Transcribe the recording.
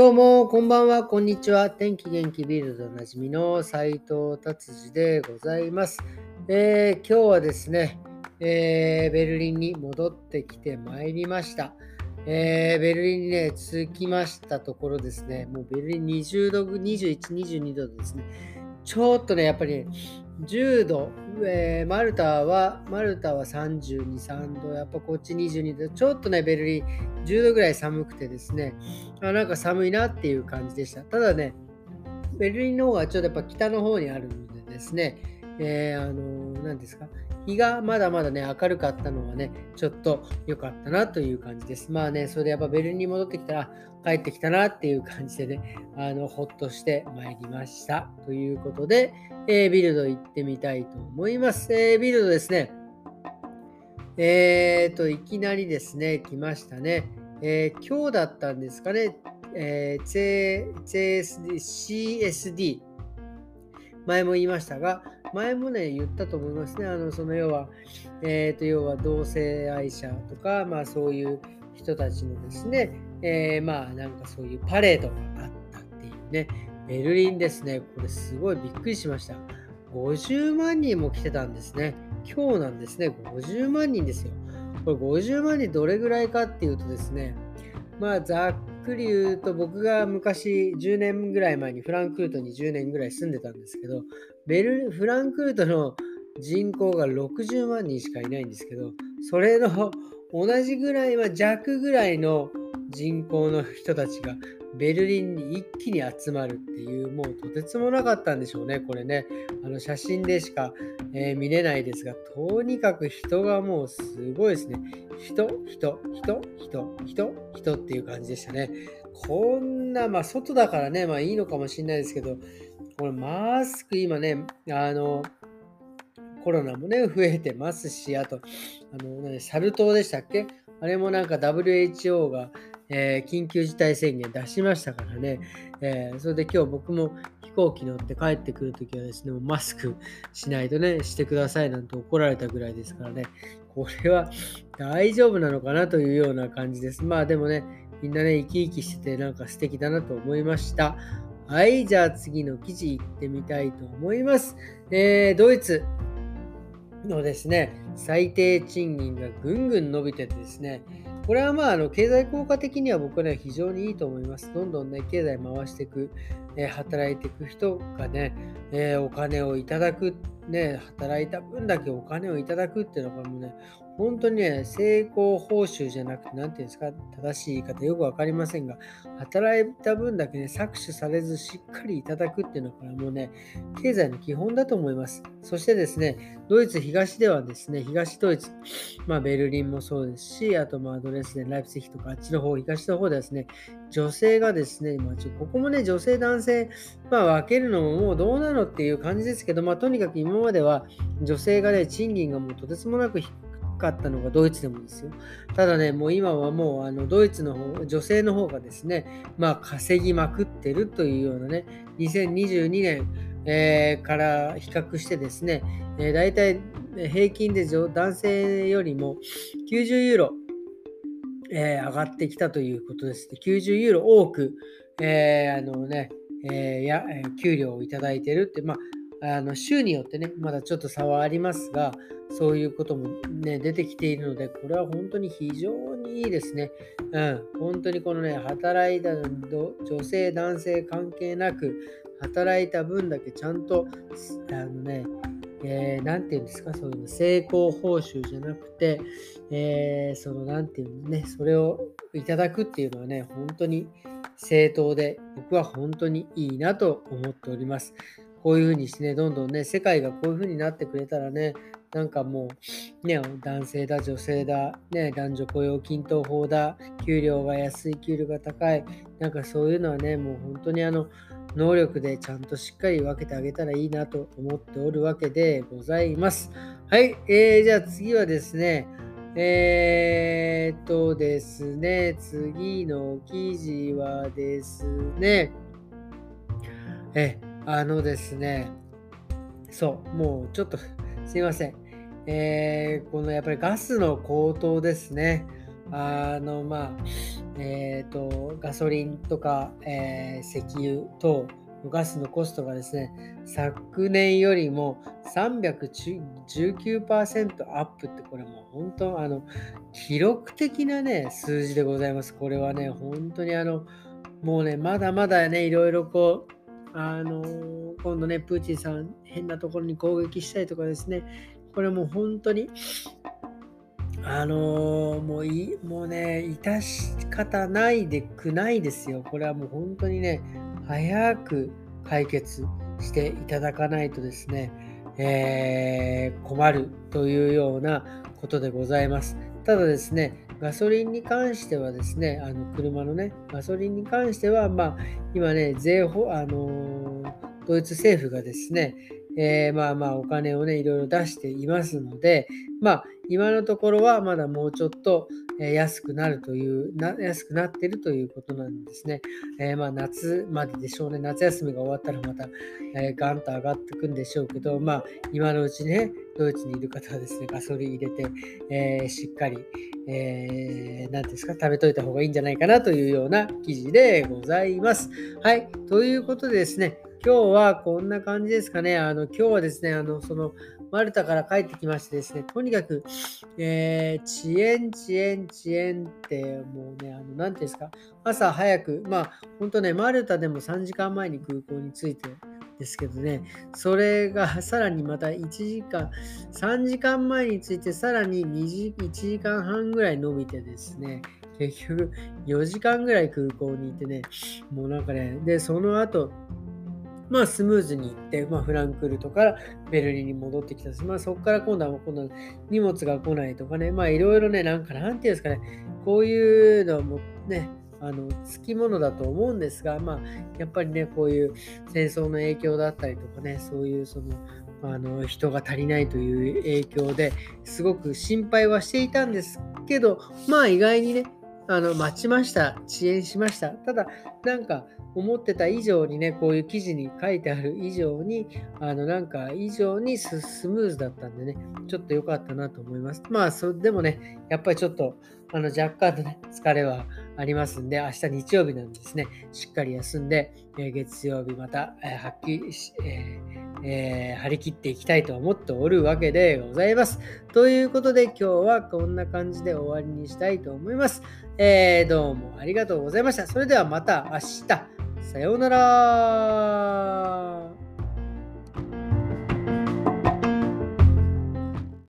どうも、こんばんは、こんにちは。天気元気ビルドおなじみの斉藤達治でございます。えー、今日はですね、えー、ベルリンに戻ってきてまいりました。えー、ベルリンにね、着きましたところですね、もうベルリン20度、21、22度ですね、ちょっとね、やっぱり、ね、10度、えー、マルタは、マルタは32、3度、やっぱこっち22度、ちょっとね、ベルリン10度ぐらい寒くてですね、あなんか寒いなっていう感じでした。ただね、ベルリンの方がちょっとやっぱ北の方にあるのでですね、えー、あのー、何ですか、日がまだまだね、明るかったのはね、ちょっと良かったなという感じです。まあね、それでやっぱベルリンに戻ってきたら、帰ってきたなっていう感じでね、あの、ほっとしてまいりました。ということで、えー、ビルド行ってみたいと思います。えー、ビルドですね。えーと、いきなりですね、来ましたね。えー、今日だったんですかね、えー、CSD、CSD、前も言いましたが、前もね、言ったと思いますね。あの、その要は、えーと、要は同性愛者とか、まあそういう人たちのですね、えー、まあなんかそういうパレードがあったっていうね、ベルリンですね、これすごいびっくりしました。50万人も来てたんですね。今日なんですね、50万人ですよ。これ50万人どれぐらいかっていうとですね、まあざっくり言うと僕が昔10年ぐらい前にフランクフルトに10年ぐらい住んでたんですけど、ベルフランクフルトの人口が60万人しかいないんですけど、それの同じぐらいは弱ぐらいの人口の人たちがベルリンに一気に集まるっていう、もうとてつもなかったんでしょうね、これね。あの写真でしか、えー、見れないですが、とにかく人がもうすごいですね。人、人、人、人、人、人っていう感じでしたね。こんな、まあ外だからね、まあいいのかもしれないですけど、これマスク今ね、あの、コロナもね、増えてますし、あと、あの、サル痘でしたっけ？あれもなんか WHO が、えー、緊急事態宣言出しましたからね、えー、それで今日僕も飛行機乗って帰ってくるときはですね、マスクしないとね、してくださいなんて怒られたぐらいですからね、これは大丈夫なのかなというような感じです。まあでもね、みんなね、生き生きしててなんか素敵だなと思いました。はい、じゃあ次の記事いってみたいと思います。えー、ドイツのですね、最低賃金がぐんぐん伸びててですね、これはまあ、あの経済効果的には僕はね、非常にいいと思います。どんどんね、経済回していく、えー、働いていく人がね、えー、お金をいただく、ね、働いた分だけお金をいただくっていうのがもうね、本当にね、成功報酬じゃなくて、何て言うんですか、正しい言い方よく分かりませんが、働いた分だけね、搾取されずしっかりいただくっていうのは、これはもうね、経済の基本だと思います。そしてですね、ドイツ東ではですね、東ドイツ、まあ、ベルリンもそうですし、あとまあドレスデン、ライプツヒとかあっちの方、東の方ではですね、女性がですね、まあ、ちょここもね、女性、男性、まあ、分けるのももうどうなのっていう感じですけど、まあ、とにかく今までは女性がね、賃金がもうとてつもなく低かったのがドイツでもですよ。ただね、もう今はもうあのドイツの方、女性の方がですね、まあ稼ぎまくってるというようなね、2022年、えー、から比較してですね、えー、大体平均で男性よりも90ユーロ、えー、上がってきたということです。90ユーロ多く、えー、あのね、えー、や給料をいただいてるって、まあ、あの州によってね、まだちょっと差はありますが、そういうこともね、出てきているので、これは本当に非常にいいですね。うん、本当にこのね、働いた女性、男性関係なく、働いた分だけちゃんと、あのね、えー、て言うんですか、そういうの、成功報酬じゃなくて、えー、その、なんていうのね、それをいただくっていうのはね、本当に正当で、僕は本当にいいなと思っております。こういうふうにしてね、どんどんね、世界がこういうふうになってくれたらね、なんかもう、ね、男性だ、女性だ、ね、男女雇用均等法だ、給料が安い、給料が高い、なんかそういうのはね、もう本当にあの、能力でちゃんとしっかり分けてあげたらいいなと思っておるわけでございます。はい、えー、じゃあ次はですね、えー、っとですね、次の記事はですね、え、あのですね、そう、もうちょっとすいません。えー、このやっぱりガスの高騰ですね。あの、まあ、えっ、ー、と、ガソリンとか、えー、石油等、ガスのコストがですね、昨年よりも319%アップって、これもう本当、あの、記録的なね、数字でございます。これはね、本当にあの、もうね、まだまだね、いろいろこう、あの今度ね、プーチンさん、変なところに攻撃したりとかですね、これもう本当に、あのー、もういもうね、致し方ないでくないですよ。これはもう本当にね、早く解決していただかないとですね、えー、困るというようなことでございます。ただですね、ガソリンに関してはですね、あの車のね、ガソリンに関しては、まあ、今ね、税法、あのー、ドイツ政府がですね、えー、まあまあお金をね、いろいろ出していますので、まあ今のところはまだもうちょっと安くなるという、な安くなってるということなんですね。えー、まあ夏まででしょうね。夏休みが終わったらまた、えー、ガンと上がってくんでしょうけど、まあ今のうちね、ドイツにいる方はですね、ガソリン入れて、えー、しっかり、えー、ですか、食べといた方がいいんじゃないかなというような記事でございます。はい。ということでですね、今日はこんな感じですかね。あの、今日はですね、あの、その、マルタから帰ってきましてですね、とにかく、えー、遅延、遅延、遅延って、もうね、あの、なんていうんですか、朝早く、まあ、本当ね、マルタでも3時間前に空港に着いてですけどね、それが さらにまた1時間、3時間前に着いて、さらに2時1時間半ぐらい伸びてですね、結局4時間ぐらい空港にいてね、もうなんかね、で、その後、まあ、スムーズに行って、まあ、フランクルトからベルリンに戻ってきたし、まあ、そこから今度は今度荷物が来ないとかね、まあ、いろいろね、なんか、なんていうんですかね、こういうのはもね、あの、つきものだと思うんですが、まあ、やっぱりね、こういう戦争の影響だったりとかね、そういうその、あの人が足りないという影響ですごく心配はしていたんですけど、まあ意外にね、あの待ちました、遅延しました。ただ、なんか思ってた以上にね、こういう記事に書いてある以上に、あの、なんか以上にスムーズだったんでね、ちょっと良かったなと思います。まあ、そでもね、やっぱりちょっと、あの、若干のね、疲れはありますんで、明日日曜日なんですね、しっかり休んで、え、月曜日また、えー、はっきりし、えーえー、張り切っていきたいと思っておるわけでございます。ということで今日はこんな感じで終わりにしたいと思います。えー、どうもありがとうございました。それではまた明日。さようなら。